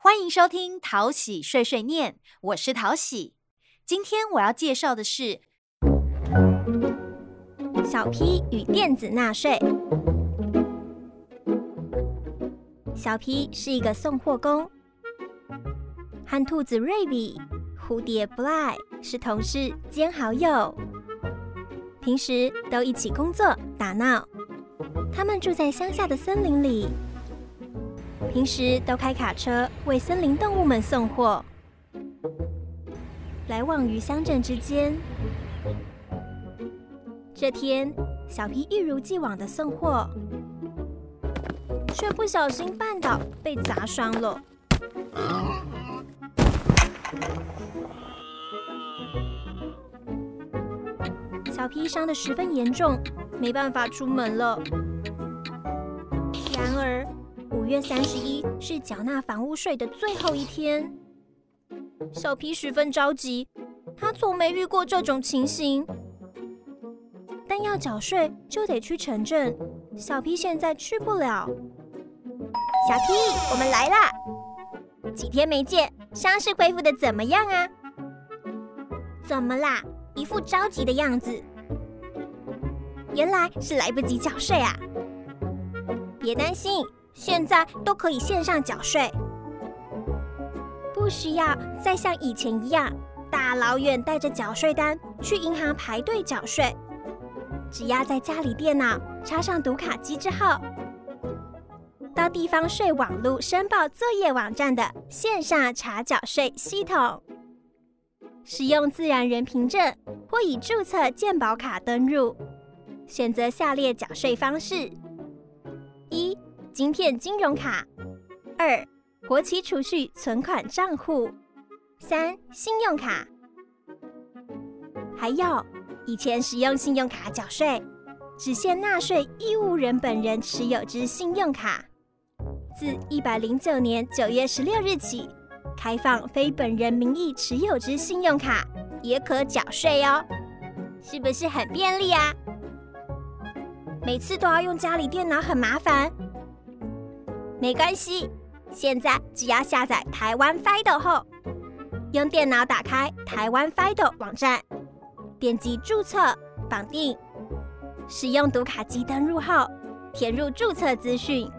欢迎收听淘喜碎碎念，我是淘喜。今天我要介绍的是小 P 与电子纳税。小 P 是一个送货工，和兔子瑞比、蝴蝶 Bly 是同事兼好友，平时都一起工作打闹。他们住在乡下的森林里。平时都开卡车为森林动物们送货，来往于乡镇之间。这天，小皮一如既往的送货，却不小心绊倒，被砸伤了。小皮伤得十分严重，没办法出门了。五月三十一是缴纳房屋税的最后一天，小皮十分着急，他从没遇过这种情形。但要缴税就得去城镇，小皮现在去不了。小皮，我们来啦！几天没见，伤势恢复的怎么样啊？怎么啦？一副着急的样子。原来是来不及缴税啊！别担心。现在都可以线上缴税，不需要再像以前一样大老远带着缴税单去银行排队缴税。只要在家里电脑插上读卡机之后，到地方税网路申报作业网站的线上查缴税系统，使用自然人凭证或已注册健保卡登入，选择下列缴税方式：芯片金融卡，二国企储蓄存款账户，三信用卡。还有，以前使用信用卡缴税，只限纳税义务人本人持有之信用卡。自一百零九年九月十六日起，开放非本人名义持有之信用卡也可缴税哦，是不是很便利啊？每次都要用家里电脑，很麻烦。没关系，现在只要下载台湾 FIDO 后，用电脑打开台湾 FIDO 网站，点击注册绑定，使用读卡机登入后，填入注册资讯，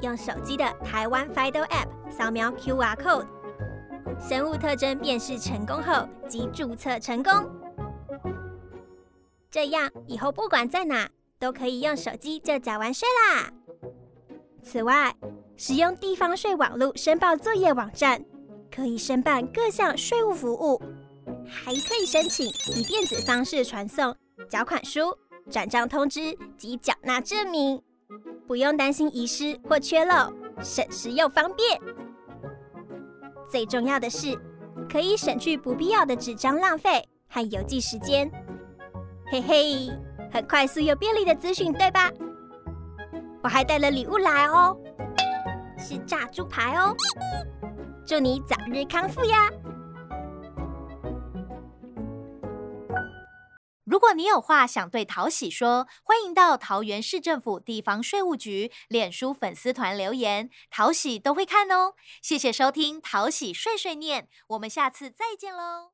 用手机的台湾 FIDO App 扫描 QR code，生物特征辨识成功后即注册成功。这样以后不管在哪，都可以用手机就缴完税啦。此外，使用地方税网络申报作业网站，可以申办各项税务服务，还可以申请以电子方式传送缴款书、转账通知及缴纳证明，不用担心遗失或缺漏，省时又方便。最重要的是，可以省去不必要的纸张浪费和邮寄时间。嘿嘿，很快速又便利的资讯，对吧？我还带了礼物来哦，是炸猪排哦，祝你早日康复呀！如果你有话想对桃喜说，欢迎到桃园市政府地方税务局脸书粉丝团留言，桃喜都会看哦。谢谢收听桃喜碎碎念，我们下次再见喽。